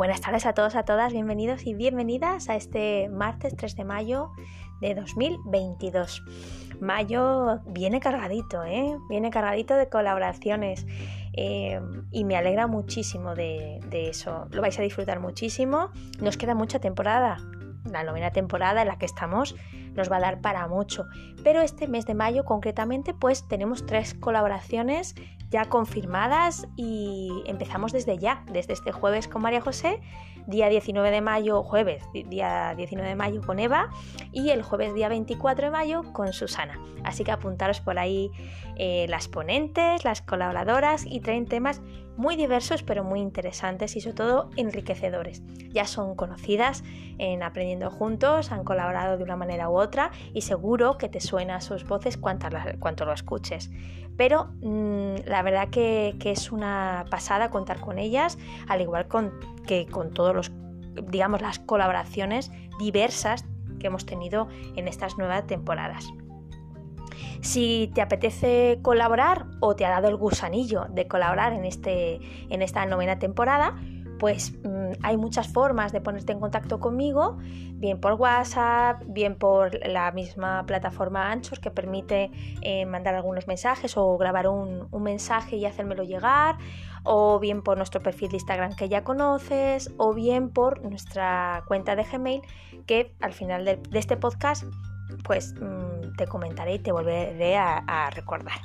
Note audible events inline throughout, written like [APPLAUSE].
Buenas tardes a todos, a todas, bienvenidos y bienvenidas a este martes 3 de mayo de 2022. Mayo viene cargadito, ¿eh? Viene cargadito de colaboraciones eh, y me alegra muchísimo de, de eso. Lo vais a disfrutar muchísimo. Nos queda mucha temporada, la novena temporada en la que estamos nos va a dar para mucho. Pero este mes de mayo concretamente pues tenemos tres colaboraciones ya confirmadas y empezamos desde ya, desde este jueves con María José, día 19 de mayo, jueves, día 19 de mayo con Eva y el jueves día 24 de mayo con Susana. Así que apuntaros por ahí eh, las ponentes, las colaboradoras y traen temas muy diversos pero muy interesantes y sobre todo enriquecedores. Ya son conocidas en Aprendiendo Juntos, han colaborado de una manera u otra y seguro que te suena sus voces cuanto, lo escuches. Pero mm, la verdad que, es una pasada contar con ellas, al igual que con todos los, digamos, las colaboraciones diversas que hemos tenido en estas nuevas temporadas. Si te apetece colaborar o te ha dado el gusanillo de colaborar en, este, en esta novena temporada, pues mm, hay muchas formas de ponerte en contacto conmigo, bien por WhatsApp, bien por la misma plataforma Anchor que permite eh, mandar algunos mensajes o grabar un, mensaje y hacérmelo llegar, o bien por nuestro perfil de Instagram que ya conoces, o bien por nuestra cuenta de Gmail que al final de, este podcast pues mm, te comentaré y te volveré a recordar.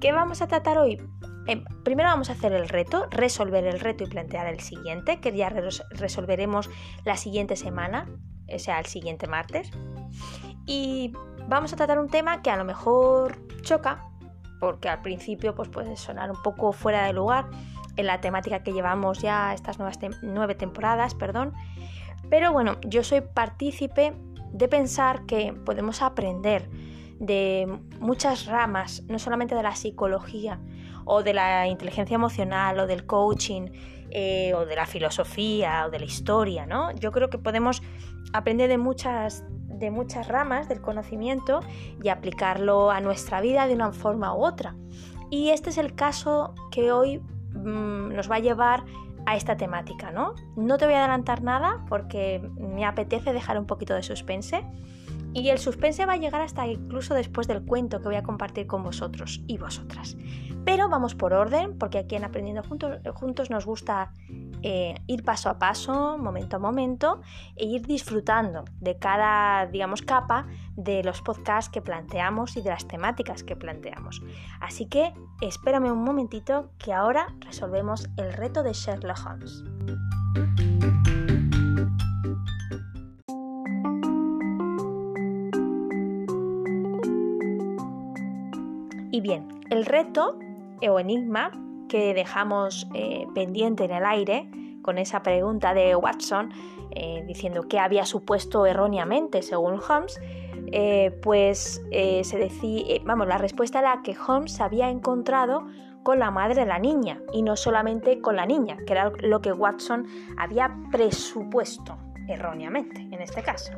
¿Qué vamos a tratar hoy? Eh, primero vamos a hacer el reto, resolver el reto y plantear el siguiente, que ya resolveremos la siguiente semana, o sea, el siguiente martes. Y vamos a tratar un tema que a lo mejor choca, porque al principio pues, puede sonar un poco fuera de lugar en la temática que llevamos ya estas nuevas nueve temporadas, perdón. Pero bueno, yo soy partícipe de pensar que podemos aprender de muchas ramas, no solamente de la psicología o de la inteligencia emocional o del coaching eh, o de la filosofía o de la historia, ¿no? Yo creo que podemos aprender de muchas, de muchas ramas del conocimiento y aplicarlo a nuestra vida de una forma u otra. Y este es el caso que hoy mm, nos va a llevar a esta temática, ¿no? No te voy a adelantar nada porque me apetece dejar un poquito de suspense y el suspense va a llegar hasta incluso después del cuento que voy a compartir con vosotros y vosotras. Pero vamos por orden, porque aquí en Aprendiendo Juntos, nos gusta eh, ir paso a paso, momento a momento, e ir disfrutando de cada, digamos, capa de los podcasts que planteamos y de las temáticas que planteamos. Así que espérame un momentito que ahora resolvemos el reto de Sherlock Holmes. Y bien, el reto o enigma que dejamos eh, pendiente en el aire con esa pregunta de Watson eh, diciendo que había supuesto erróneamente según Holmes, eh, pues se decía, vamos, la respuesta era que Holmes había encontrado con la madre de la niña y no solamente con la niña, que era lo que Watson había presupuesto erróneamente en este caso.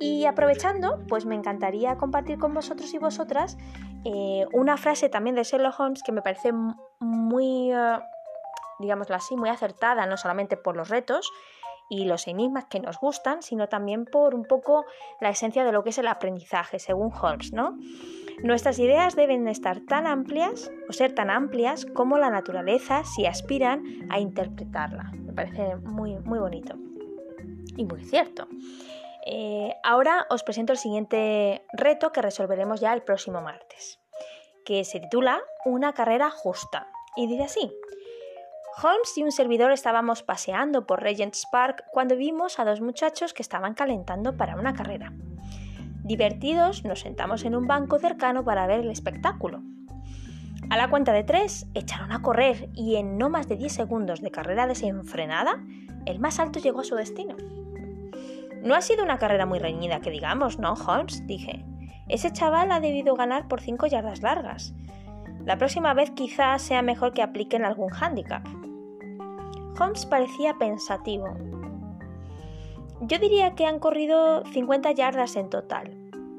Y aprovechando, pues me encantaría compartir con vosotros y vosotras eh, una frase también de Sherlock Holmes que me parece muy, uh, digámoslo así, muy acertada, no solamente por los retos y los enigmas que nos gustan, sino también por un poco la esencia de lo que es el aprendizaje, según Holmes, ¿no? Nuestras ideas deben estar tan amplias o ser tan amplias como la naturaleza si aspiran a interpretarla. Me parece muy, muy bonito y muy cierto. Eh, ahora os presento el siguiente reto que resolveremos ya el próximo martes, que se titula Una carrera justa. Y dice así. Holmes y un servidor estábamos paseando por Regent's Park cuando vimos a dos muchachos que estaban calentando para una carrera. Divertidos, nos sentamos en un banco cercano para ver el espectáculo. A la cuenta de tres, echaron a correr y en no más de 10 segundos de carrera desenfrenada, el más alto llegó a su destino. No ha sido una carrera muy reñida, que digamos, ¿no, Holmes? dije. Ese chaval ha debido ganar por cinco yardas largas. La próxima vez quizás sea mejor que apliquen algún hándicap. Holmes parecía pensativo. Yo diría que han corrido 50 yardas en total.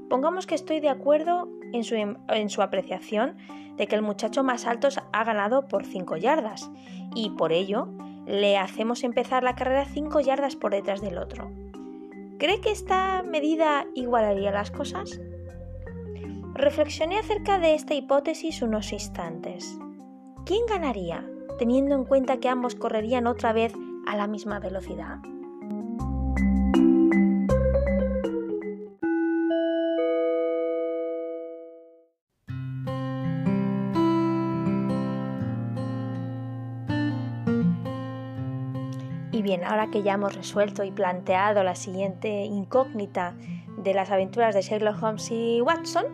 Pongamos que estoy de acuerdo en su, en su apreciación de que el muchacho más alto ha ganado por 5 yardas y por ello le hacemos empezar la carrera 5 yardas por detrás del otro. ¿Cree que esta medida igualaría las cosas? Reflexioné acerca de esta hipótesis unos instantes. ¿Quién ganaría, teniendo en cuenta que ambos correrían otra vez a la misma velocidad? Bien, ahora que ya hemos resuelto y planteado la siguiente incógnita de las aventuras de Sherlock Holmes y Watson,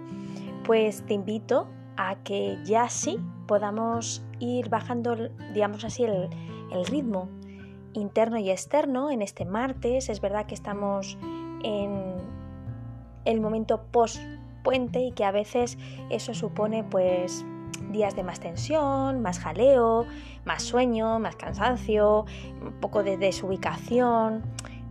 pues te invito a que ya sí podamos ir bajando, digamos así, el, el ritmo interno y externo en este martes. Es verdad que estamos en el momento post puente y que a veces eso supone pues días de más tensión, más jaleo, más sueño, más cansancio, un poco de desubicación.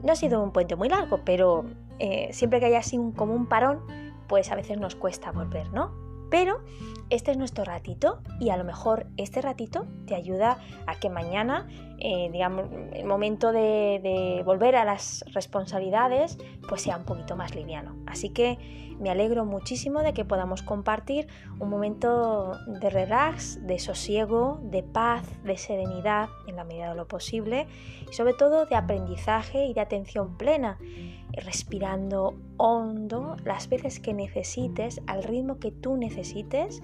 No ha sido un puente muy largo, pero eh, siempre que haya así un, como un parón, pues a veces nos cuesta volver, ¿no? Pero este es nuestro ratito y a lo mejor este ratito te ayuda a que mañana, eh, digamos, el momento de, de, volver a las responsabilidades, pues sea un poquito más liviano. Así que me alegro muchísimo de que podamos compartir un momento de relax, de sosiego, de paz, de serenidad en la medida de lo posible y sobre todo de aprendizaje y de atención plena respirando hondo las veces que necesites, al ritmo que tú necesites,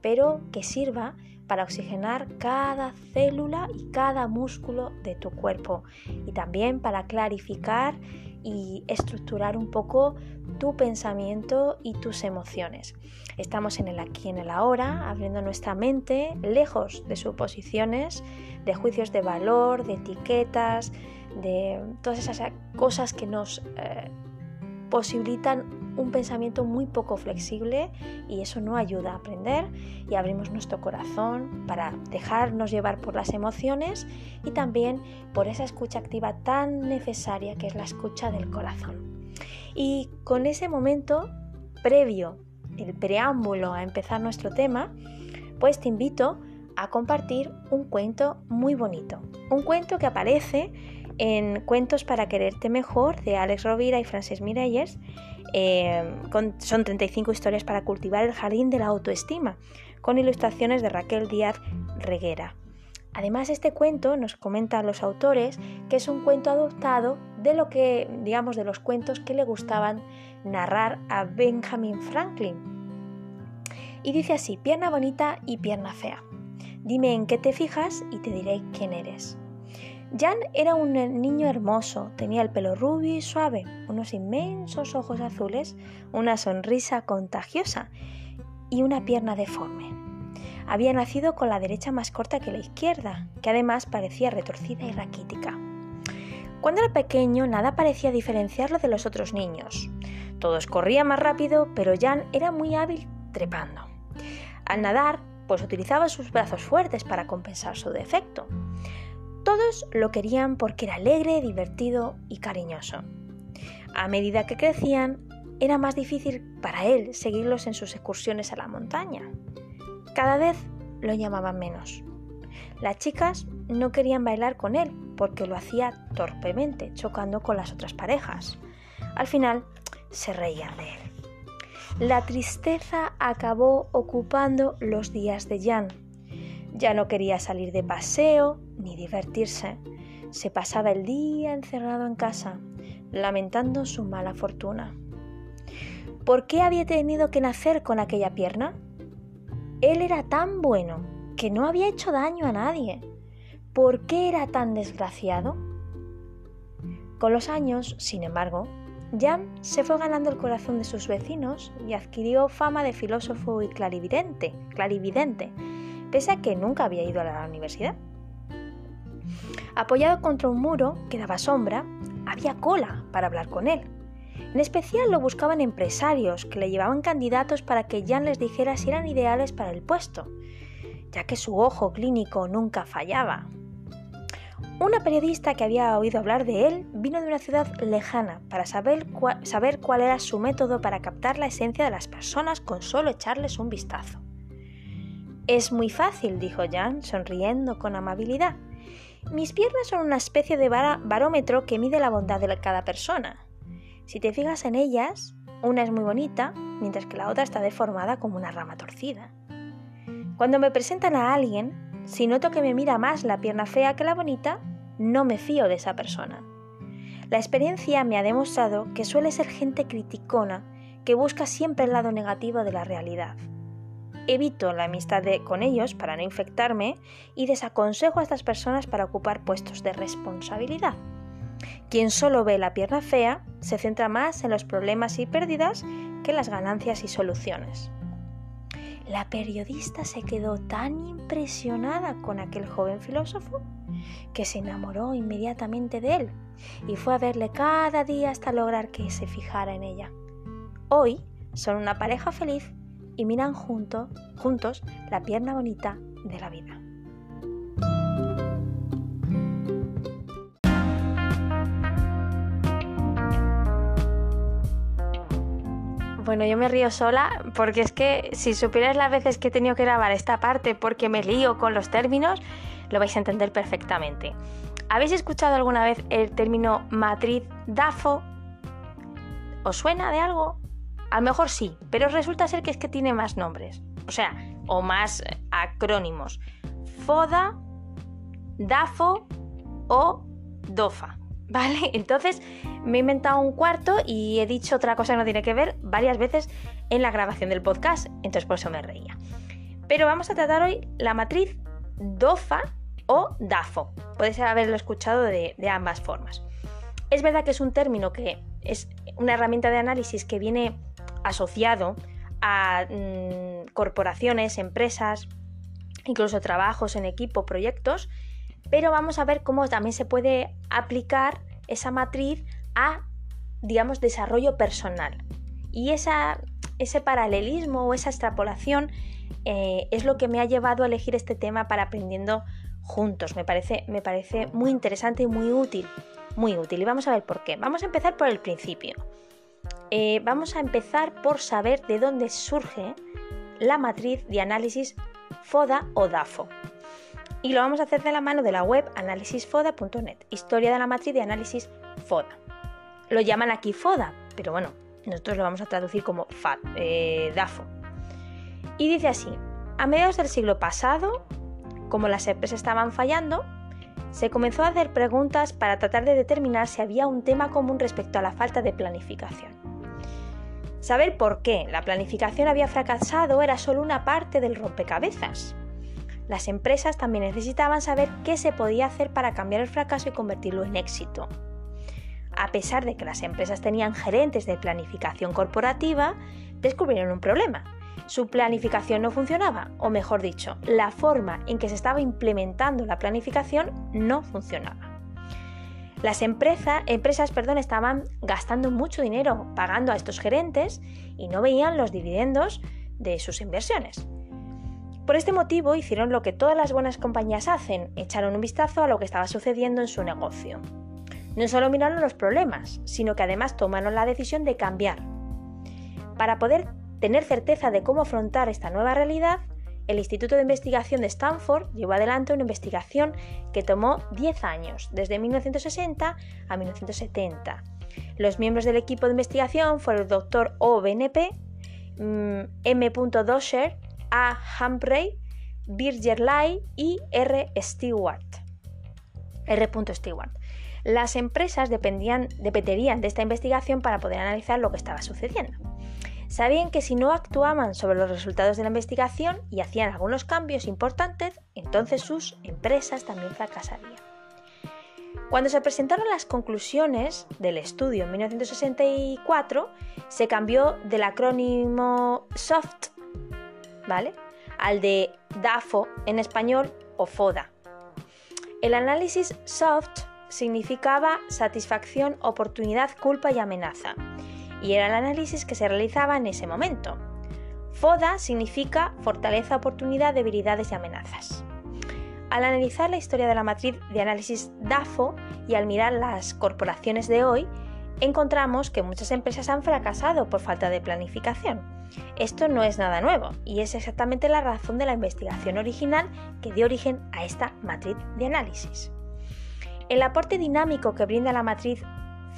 pero que sirva para oxigenar cada célula y cada músculo de tu cuerpo y también para clarificar y estructurar un poco tu pensamiento y tus emociones. Estamos en el aquí, en el ahora, abriendo nuestra mente lejos de suposiciones, de juicios de valor, de etiquetas, de todas esas cosas que nos eh, posibilitan un pensamiento muy poco flexible y eso no ayuda a aprender y abrimos nuestro corazón para dejarnos llevar por las emociones y también por esa escucha activa tan necesaria que es la escucha del corazón. Y con ese momento previo, el preámbulo a empezar nuestro tema, pues te invito a compartir un cuento muy bonito, un cuento que aparece en Cuentos para quererte mejor de Alex Rovira y Frances Miralles. Eh, son 35 historias para cultivar el jardín de la autoestima, con ilustraciones de Raquel Díaz Reguera. Además, este cuento nos comentan los autores que es un cuento adoptado de lo que, digamos, de los cuentos que le gustaban narrar a Benjamin Franklin. Y dice así, pierna bonita y pierna fea. Dime en qué te fijas y te diré quién eres. Jan era un niño hermoso, tenía el pelo rubio y suave, unos inmensos ojos azules, una sonrisa contagiosa y una pierna deforme. Había nacido con la derecha más corta que la izquierda, que además parecía retorcida y raquítica. Cuando era pequeño nada parecía diferenciarlo de los otros niños. Todos corrían más rápido, pero Jan era muy hábil trepando. Al nadar, pues utilizaba sus brazos fuertes para compensar su defecto. Todos lo querían porque era alegre, divertido y cariñoso. A medida que crecían, era más difícil para él seguirlos en sus excursiones a la montaña. Cada vez lo llamaban menos. Las chicas no querían bailar con él porque lo hacía torpemente, chocando con las otras parejas. Al final, se reían de él. La tristeza acabó ocupando los días de Jan ya no quería salir de paseo ni divertirse. Se pasaba el día encerrado en casa, lamentando su mala fortuna. ¿Por qué había tenido que nacer con aquella pierna? Él era tan bueno que no había hecho daño a nadie. ¿Por qué era tan desgraciado? Con los años, sin embargo, Jan se fue ganando el corazón de sus vecinos y adquirió fama de filósofo y clarividente, clarividente pese a que nunca había ido a la universidad. Apoyado contra un muro que daba sombra, había cola para hablar con él. En especial lo buscaban empresarios que le llevaban candidatos para que Jan les dijera si eran ideales para el puesto, ya que su ojo clínico nunca fallaba. Una periodista que había oído hablar de él vino de una ciudad lejana para saber, cuál era su método para captar la esencia de las personas con solo echarles un vistazo. Es muy fácil, dijo Jan, sonriendo con amabilidad. Mis piernas son una especie de barómetro que mide la bondad de cada persona. Si te fijas en ellas, una es muy bonita, mientras que la otra está deformada como una rama torcida. Cuando me presentan a alguien, si noto que me mira más la pierna fea que la bonita, no me fío de esa persona. La experiencia me ha demostrado que suele ser gente criticona que busca siempre el lado negativo de la realidad. Evito la amistad con ellos para no infectarme y desaconsejo a estas personas para ocupar puestos de responsabilidad. Quien solo ve la pierna fea se centra más en los problemas y pérdidas que las ganancias y soluciones. La periodista se quedó tan impresionada con aquel joven filósofo que se enamoró inmediatamente de él y fue a verle cada día hasta lograr que se fijara en ella. Hoy son una pareja feliz y miran juntos la pierna bonita de la vida. Bueno, yo me río sola porque es que si supieras las veces que he tenido que grabar esta parte porque me lío con los términos, lo vais a entender perfectamente. ¿Habéis escuchado alguna vez el término matriz DAFO? ¿Os suena de algo? A lo mejor sí, pero resulta ser que es que tiene más nombres, o sea, o más acrónimos. FODA, DAFO o DOFA. [LAUGHS] ¿Vale? Entonces me he inventado un cuarto y he dicho otra cosa que no tiene que ver varias veces en la grabación del podcast, entonces por eso me reía. Pero vamos a tratar hoy la matriz DOFA o DAFO. Podéis haberlo escuchado de, ambas formas. Es verdad que es un término que es una herramienta de análisis que viene asociado a mm, corporaciones, empresas, incluso trabajos en equipo, proyectos, pero vamos a ver cómo también se puede aplicar esa matriz a, digamos, desarrollo personal. Y esa, ese paralelismo o esa extrapolación eh, es lo que me ha llevado a elegir este tema para aprendiendo juntos. Me parece, me parece muy interesante y muy útil. Muy útil. Y vamos a ver por qué. Vamos a empezar por el principio. Eh, vamos a empezar por saber de dónde surge la matriz de análisis FODA o DAFO y lo vamos a hacer de la mano de la web analisisfoda.net, historia de la matriz de análisis FODA. Lo llaman aquí FODA, pero bueno, nosotros lo vamos a traducir como eh, DAFO. Y dice así, a mediados del siglo pasado, como las empresas estaban fallando, se comenzó a hacer preguntas para tratar de determinar si había un tema común respecto a la falta de planificación. Saber por qué la planificación había fracasado era solo una parte del rompecabezas. Las empresas también necesitaban saber qué se podía hacer para cambiar el fracaso y convertirlo en éxito. A pesar de que las empresas tenían gerentes de planificación corporativa, descubrieron un problema. Su planificación no funcionaba, o mejor dicho, la forma en que se estaba implementando la planificación no funcionaba. Las empresas estaban gastando mucho dinero pagando a estos gerentes y no veían los dividendos de sus inversiones. Por este motivo hicieron lo que todas las buenas compañías hacen, echaron un vistazo a lo que estaba sucediendo en su negocio. No solo miraron los problemas, sino que además tomaron la decisión de cambiar. Para poder tener certeza de cómo afrontar esta nueva realidad, el Instituto de Investigación de Stanford llevó adelante una investigación que tomó 10 años, desde 1960 a 1970. Los miembros del equipo de investigación fueron el Dr. O.B.N.P., mm, M. Dosher, a. Humphrey, Birger Lai y R. Stewart. R. Stewart. Las empresas dependían, dependerían de esta investigación para poder analizar lo que estaba sucediendo. Sabían que si no actuaban sobre los resultados de la investigación y hacían algunos cambios importantes, entonces sus empresas también fracasarían. Cuando se presentaron las conclusiones del estudio en 1964, se cambió del acrónimo SOFT ¿vale? Al de DAFO en español o FODA. El análisis SOFT significaba satisfacción, oportunidad, culpa y amenaza, y era el análisis que se realizaba en ese momento. FODA significa fortaleza, oportunidad, debilidades y amenazas. Al analizar la historia de la matriz de análisis DAFO y al mirar las corporaciones de hoy, encontramos que muchas empresas han fracasado por falta de planificación. Esto no es nada nuevo y es exactamente la razón de la investigación original que dio origen a esta matriz de análisis. El aporte dinámico que brinda la matriz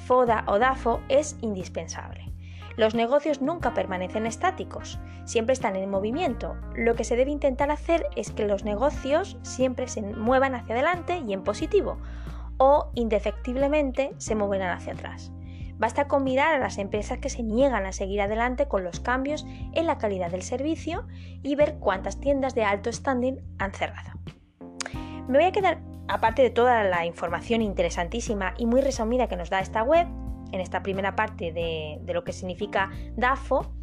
FODA o DAFO es indispensable. Los negocios nunca permanecen estáticos, siempre están en movimiento. Lo que se debe intentar hacer es que los negocios siempre se muevan hacia adelante y en positivo, o indefectiblemente se muevan hacia atrás. Basta con mirar a las empresas que se niegan a seguir adelante con los cambios en la calidad del servicio y ver cuántas tiendas de alto standing han cerrado. Me voy a quedar, aparte de toda la información interesantísima y muy resumida que nos da esta web, en esta primera parte de, lo que significa DAFO,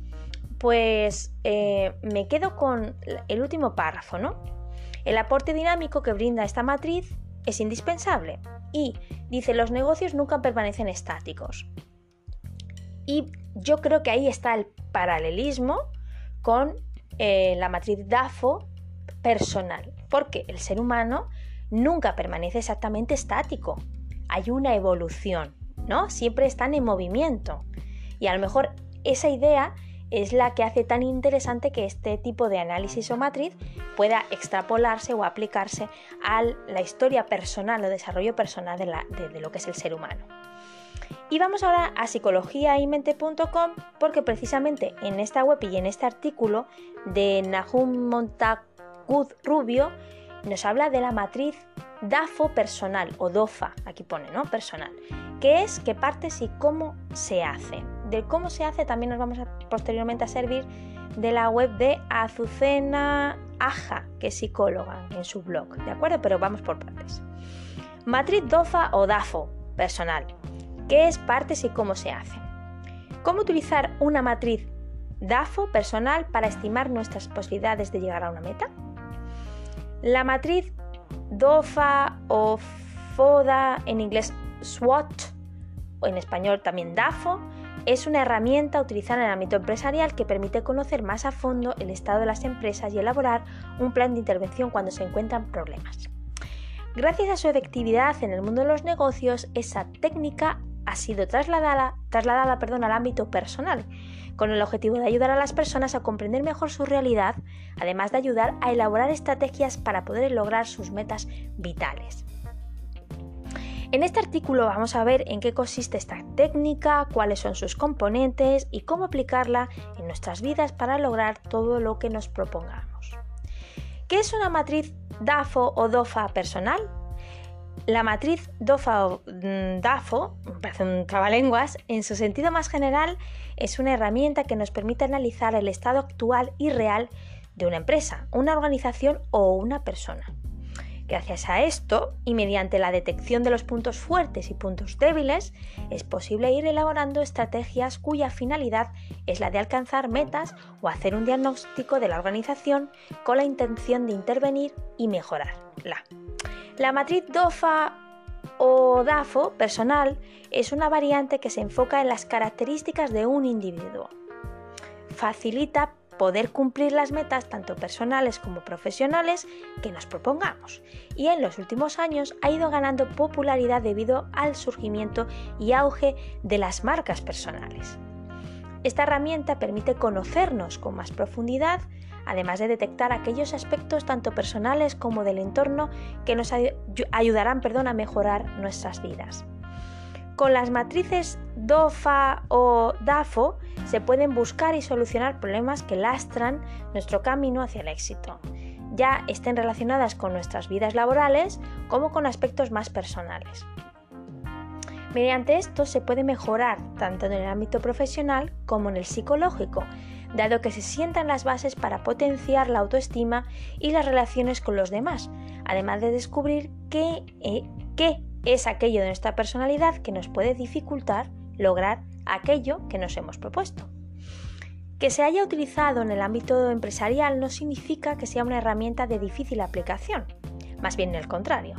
pues eh, me quedo con el último párrafo, ¿no? El aporte dinámico que brinda esta matriz es indispensable y dice los negocios nunca permanecen estáticos. Y yo creo que ahí está el paralelismo con eh, la matriz DAFO personal, porque el ser humano nunca permanece exactamente estático. Hay una evolución, ¿no? Siempre están en movimiento. Y a lo mejor esa idea es la que hace tan interesante que este tipo de análisis o matriz pueda extrapolarse o aplicarse a la historia personal o desarrollo personal de, lo que es el ser humano. Y vamos ahora a psicologiaymente.com porque precisamente en esta web y en este artículo de Nahum Montagud Rubio nos habla de la matriz DAFO personal o DOFA, aquí pone, ¿no? Personal, que es qué partes y cómo se hace. Del cómo se hace también nos vamos posteriormente a servir de la web de Azucena Aja, que es psicóloga en su blog, ¿de acuerdo? Pero vamos por partes. Matriz DOFA o DAFO personal. ¿Qué es partes y cómo se hace? ¿Cómo utilizar una matriz DAFO personal para estimar nuestras posibilidades de llegar a una meta? La matriz DOFA o FODA, en inglés SWOT, o en español también DAFO, es una herramienta utilizada en el ámbito empresarial que permite conocer más a fondo el estado de las empresas y elaborar un plan de intervención cuando se encuentran problemas. Gracias a su efectividad en el mundo de los negocios, esa técnica ha sido trasladada, trasladada perdón, al ámbito personal, con el objetivo de ayudar a las personas a comprender mejor su realidad, además de ayudar a elaborar estrategias para poder lograr sus metas vitales. En este artículo vamos a ver en qué consiste esta técnica, cuáles son sus componentes y cómo aplicarla en nuestras vidas para lograr todo lo que nos propongamos. ¿Qué es una matriz DAFO o DOFA personal? La matriz DOFA mm, DAFO, parece un en su sentido más general es una herramienta que nos permite analizar el estado actual y real de una empresa, una organización o una persona. Gracias a esto y mediante la detección de los puntos fuertes y puntos débiles, es posible ir elaborando estrategias cuya finalidad es la de alcanzar metas o hacer un diagnóstico de la organización con la intención de intervenir y mejorarla. La matriz DOFA o DAFO personal es una variante que se enfoca en las características de un individuo. Facilita poder cumplir las metas tanto personales como profesionales que nos propongamos y en los últimos años ha ido ganando popularidad debido al surgimiento y auge de las marcas personales. Esta herramienta permite conocernos con más profundidad, además de detectar aquellos aspectos tanto personales como del entorno que nos ayudarán perdón, a mejorar nuestras vidas. Con las matrices DOFA o DAFO se pueden buscar y solucionar problemas que lastran nuestro camino hacia el éxito, ya estén relacionadas con nuestras vidas laborales como con aspectos más personales. Mediante esto se puede mejorar tanto en el ámbito profesional como en el psicológico, dado que se sientan las bases para potenciar la autoestima y las relaciones con los demás, además de descubrir qué, eh, qué es aquello de nuestra personalidad que nos puede dificultar lograr aquello que nos hemos propuesto. Que se haya utilizado en el ámbito empresarial no significa que sea una herramienta de difícil aplicación, más bien el contrario.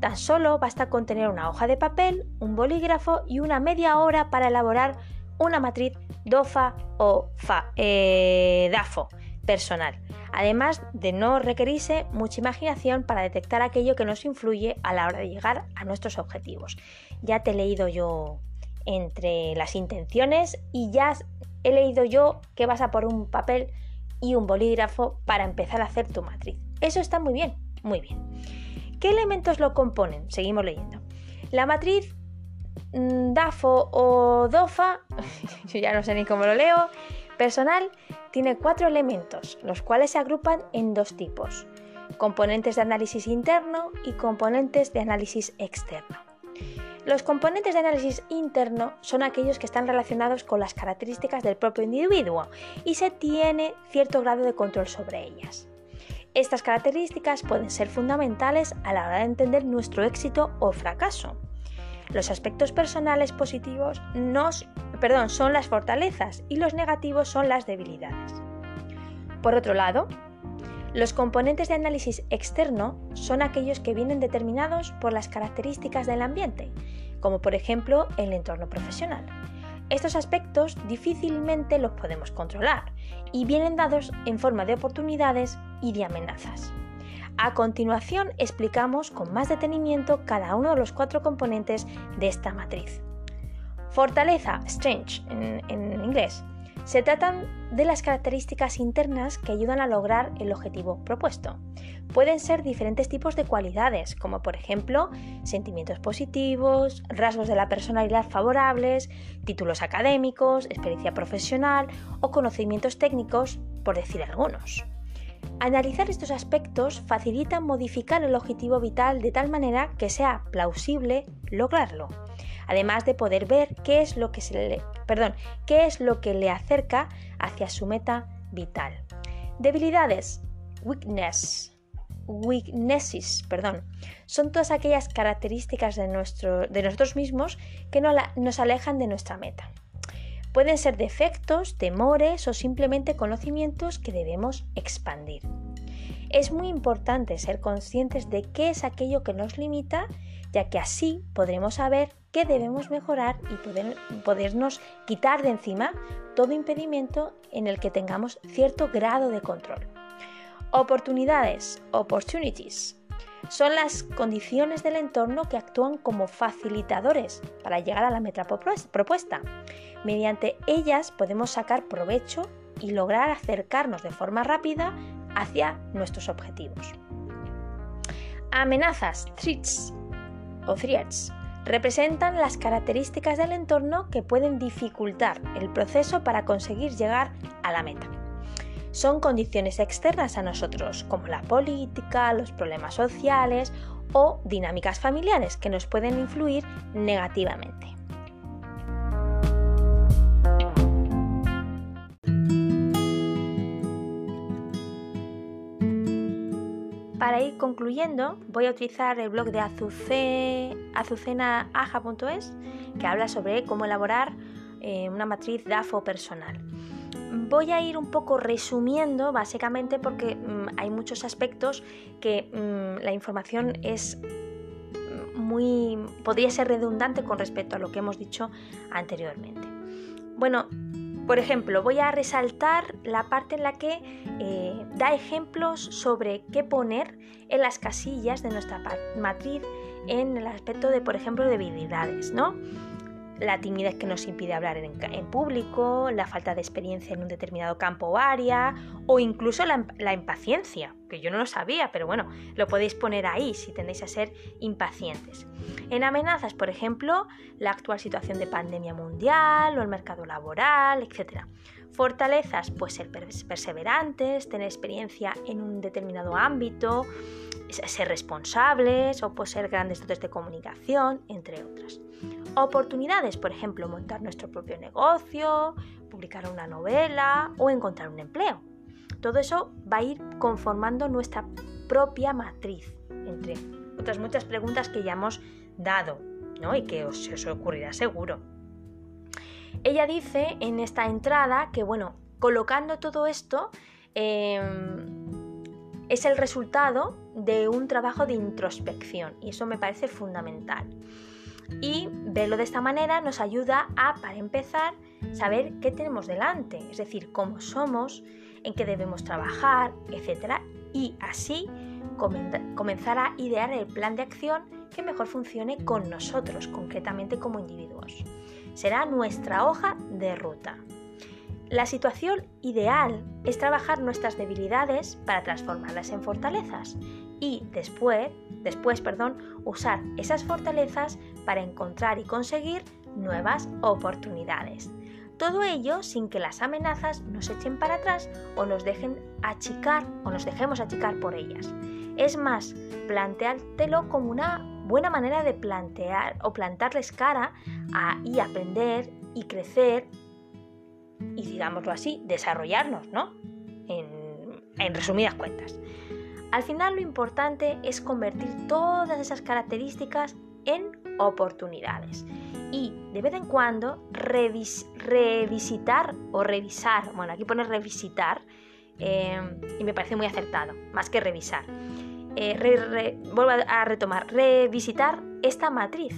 Tan solo basta con tener una hoja de papel, un bolígrafo y una media hora para elaborar una matriz DOFA o FA, eh, DAFO personal, además de no requerirse mucha imaginación para detectar aquello que nos influye a la hora de llegar a nuestros objetivos. Ya te he leído yo entre las intenciones y ya he leído yo que vas a por un papel y un bolígrafo para empezar a hacer tu matriz. Eso está muy bien, muy bien. ¿Qué elementos lo componen? Seguimos leyendo. La matriz DAFO o DOFA, [LAUGHS] ya no sé ni cómo lo leo, personal, tiene cuatro elementos, los cuales se agrupan en dos tipos, componentes de análisis interno y componentes de análisis externo. Los componentes de análisis interno son aquellos que están relacionados con las características del propio individuo y se tiene cierto grado de control sobre ellas. Estas características pueden ser fundamentales a la hora de entender nuestro éxito o fracaso. Los aspectos personales positivos nos, perdón, son las fortalezas y los negativos son las debilidades. Por otro lado, los componentes de análisis externo son aquellos que vienen determinados por las características del ambiente, como por ejemplo el entorno profesional. Estos aspectos difícilmente los podemos controlar y vienen dados en forma de oportunidades y de amenazas. A continuación explicamos con más detenimiento cada uno de los cuatro componentes de esta matriz. Fortaleza, strength en, en inglés, se tratan de las características internas que ayudan a lograr el objetivo propuesto. Pueden ser diferentes tipos de cualidades, como por ejemplo sentimientos positivos, rasgos de la personalidad favorables, títulos académicos, experiencia profesional o conocimientos técnicos, por decir algunos. Analizar estos aspectos facilita modificar el objetivo vital de tal manera que sea plausible lograrlo además de poder ver qué es lo que, le, es lo que le acerca hacia su meta vital. Debilidades, weakness, weaknesses, son todas aquellas características de nosotros mismos que nos alejan de nuestra meta. Pueden ser defectos, temores o simplemente conocimientos que debemos expandir. Es muy importante ser conscientes de qué es aquello que nos limita, ya que así podremos saber qué debemos mejorar y poder, podernos quitar de encima todo impedimento en el que tengamos cierto grado de control. Oportunidades, opportunities, son las condiciones del entorno que actúan como facilitadores para llegar a la meta propuesta. Mediante ellas podemos sacar provecho y lograr acercarnos de forma rápida hacia nuestros objetivos. Amenazas, threats o threats, representan las características del entorno que pueden dificultar el proceso para conseguir llegar a la meta. Son condiciones externas a nosotros, como la política, los problemas sociales o dinámicas familiares que nos pueden influir negativamente. Para ir concluyendo, voy a utilizar el blog de Azuce, azucenaaja.es que habla sobre cómo elaborar eh, una matriz DAFO personal. Voy a ir un poco resumiendo, básicamente porque mm, hay muchos aspectos que mm, la información es muy. podría ser redundante con respecto a lo que hemos dicho anteriormente. Bueno, por ejemplo, voy a resaltar la parte en la que eh, da ejemplos sobre qué poner en las casillas de nuestra matriz en el aspecto de, por ejemplo, debilidades, ¿no? La timidez que nos impide hablar en, público, la falta de experiencia en un determinado campo o área, o incluso la, impaciencia, que yo no lo sabía, pero bueno, lo podéis poner ahí si tendéis a ser impacientes. En amenazas, por ejemplo, la actual situación de pandemia mundial o el mercado laboral, etc. Fortalezas, pues ser perseverantes, tener experiencia en un determinado ámbito, ser responsables o poseer grandes dotes de comunicación, entre otras. Oportunidades, por ejemplo, montar nuestro propio negocio, publicar una novela o encontrar un empleo. Todo eso va a ir conformando nuestra propia matriz, entre otras muchas preguntas que ya hemos dado ¿no? y que os, ocurrirá seguro. Ella dice en esta entrada que, bueno, colocando todo esto, em, es el resultado de un trabajo de introspección y eso me parece fundamental. Y verlo de esta manera nos ayuda a, para empezar, saber qué tenemos delante, es decir, cómo somos, en qué debemos trabajar, etc. Y así comenzar a idear el plan de acción que mejor funcione con nosotros, concretamente como individuos. Será nuestra hoja de ruta. La situación ideal es trabajar nuestras debilidades para transformarlas en fortalezas y después después, perdón, usar esas fortalezas para encontrar y conseguir nuevas oportunidades. Todo ello sin que las amenazas nos echen para atrás o nos dejen achicar o nos dejemos achicar por ellas. Es más, planteártelo como una buena manera de plantear o plantarles cara y aprender y crecer y, digámoslo así, desarrollarnos, ¿no? en resumidas cuentas. Al final lo importante es convertir todas esas características en oportunidades y de vez en cuando revisitar o revisar, bueno, aquí pone revisitar em, y me parece muy acertado, más que revisar. Eh, vuelvo a retomar, revisitar esta matriz,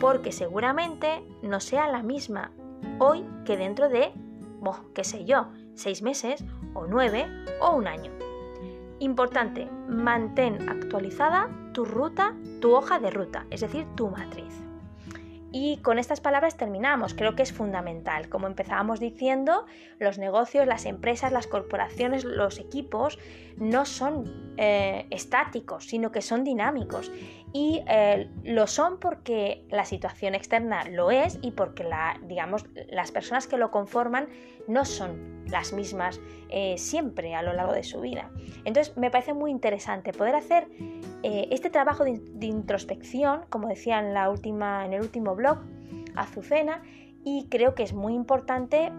porque seguramente no sea la misma hoy que dentro de, qué sé yo, seis meses o nueve o un año. Importante, mantén actualizada tu ruta, tu hoja de ruta, es decir, tu matriz. Y con estas palabras terminamos. Creo que es fundamental. Como empezábamos diciendo, los negocios, las empresas, las corporaciones, los equipos no son eh, estáticos, sino que son dinámicos. Y eh, lo son porque la situación externa lo es y porque la, digamos, las personas que lo conforman no son las mismas eh, siempre a lo largo de su vida. Entonces me parece muy interesante poder hacer este trabajo de, introspección, como decía en, la última, en el último blog, Azucena, y creo que es muy importante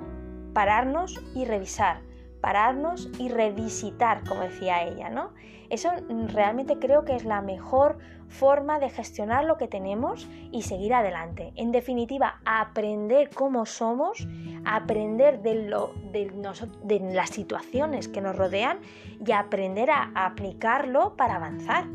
pararnos y revisar pararnos y revisitar, como decía ella, ¿no? Eso realmente creo que es la mejor forma de gestionar lo que tenemos y seguir adelante. En definitiva, aprender cómo somos, aprender de, lo, de, de las situaciones que nos rodean y aprender a aplicarlo para avanzar.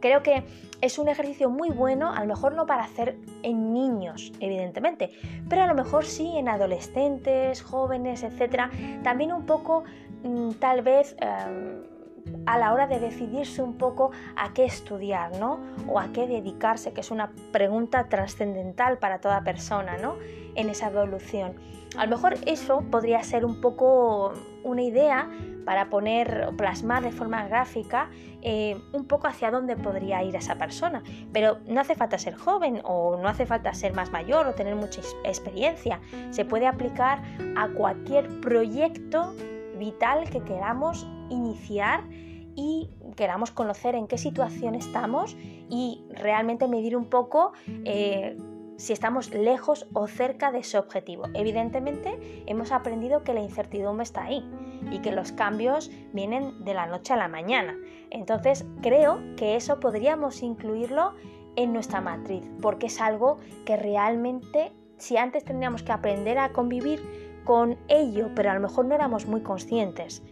Creo que es un ejercicio muy bueno, a lo mejor no para hacer en niños, evidentemente, pero a lo mejor sí en adolescentes, jóvenes, etc. También un poco, mm, tal vez... Em, a la hora de decidirse un poco a qué estudiar, ¿no? O a qué dedicarse, que es una pregunta trascendental para toda persona, ¿no? En esa evolución. A lo mejor eso podría ser un poco una idea para poner plasmar de forma gráfica eh, un poco hacia dónde podría ir esa persona. Pero no hace falta ser joven o no hace falta ser más mayor o tener mucha experiencia. Se puede aplicar a cualquier proyecto vital que queramos iniciar y queramos conocer en qué situación estamos y realmente medir un poco eh, si estamos lejos o cerca de ese objetivo. Evidentemente hemos aprendido que la incertidumbre está ahí y que los cambios vienen de la noche a la mañana. Entonces creo que eso podríamos incluirlo en nuestra matriz porque es algo que realmente si antes tendríamos que aprender a convivir con ello, pero a lo mejor no éramos muy conscientes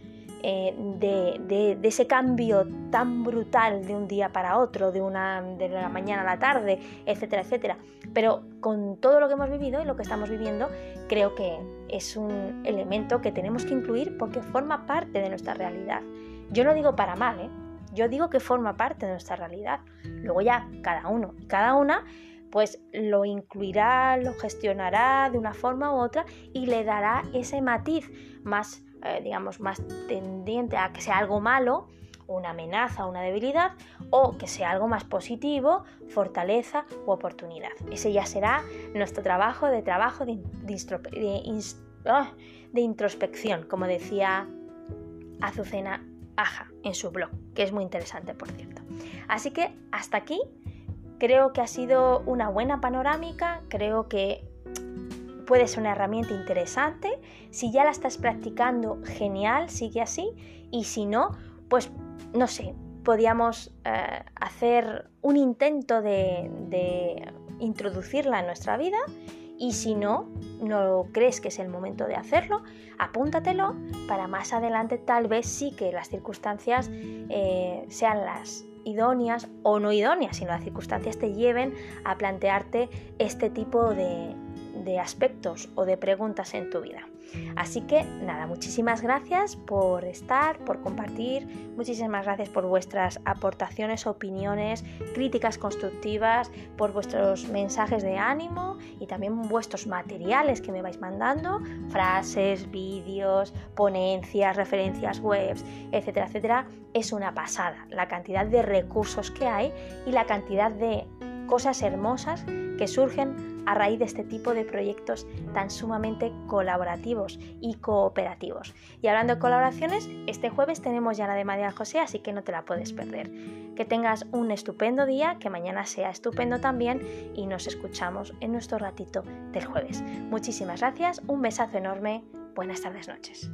eh, de, ese cambio tan brutal de un día para otro, de, una, de la mañana a la tarde, etcétera, etcétera. Pero con todo lo que hemos vivido y lo que estamos viviendo, creo que es un elemento que tenemos que incluir porque forma parte de nuestra realidad. Yo no digo para mal, ¿eh? yo digo que forma parte de nuestra realidad. Luego ya cada uno y cada una pues lo incluirá, lo gestionará de una forma u otra y le dará ese matiz más, eh, digamos, más tendiente a que sea algo malo, una amenaza, una debilidad, o que sea algo más positivo, fortaleza u oportunidad. Ese ya será nuestro trabajo de trabajo de, ah, de introspección, como decía Azucena Aja en su blog, que es muy interesante, por cierto. Así que hasta aquí Creo que ha sido una buena panorámica, creo que puede ser una herramienta interesante. Si ya la estás practicando, genial, sigue así. Y si no, pues no sé, podríamos eh, hacer un intento de, de introducirla en nuestra vida y si no, no crees que es el momento de hacerlo, apúntatelo para más adelante tal vez sí que las circunstancias eh, sean las idóneas o no idóneas, sino las circunstancias te lleven a plantearte este tipo de, de aspectos o de preguntas en tu vida. Así que nada, muchísimas gracias por estar, por compartir, muchísimas gracias por vuestras aportaciones, opiniones, críticas constructivas, por vuestros mensajes de ánimo y también vuestros materiales que me vais mandando, frases, vídeos, ponencias, referencias webs, etcétera, etcétera. Es una pasada la cantidad de recursos que hay y la cantidad de cosas hermosas que surgen a raíz de este tipo de proyectos tan sumamente colaborativos y cooperativos. Y hablando de colaboraciones, este jueves tenemos ya la de María José, así que no te la puedes perder. Que tengas un estupendo día, que mañana sea estupendo también y nos escuchamos en nuestro ratito del jueves. Muchísimas gracias, un besazo enorme, buenas tardes, noches.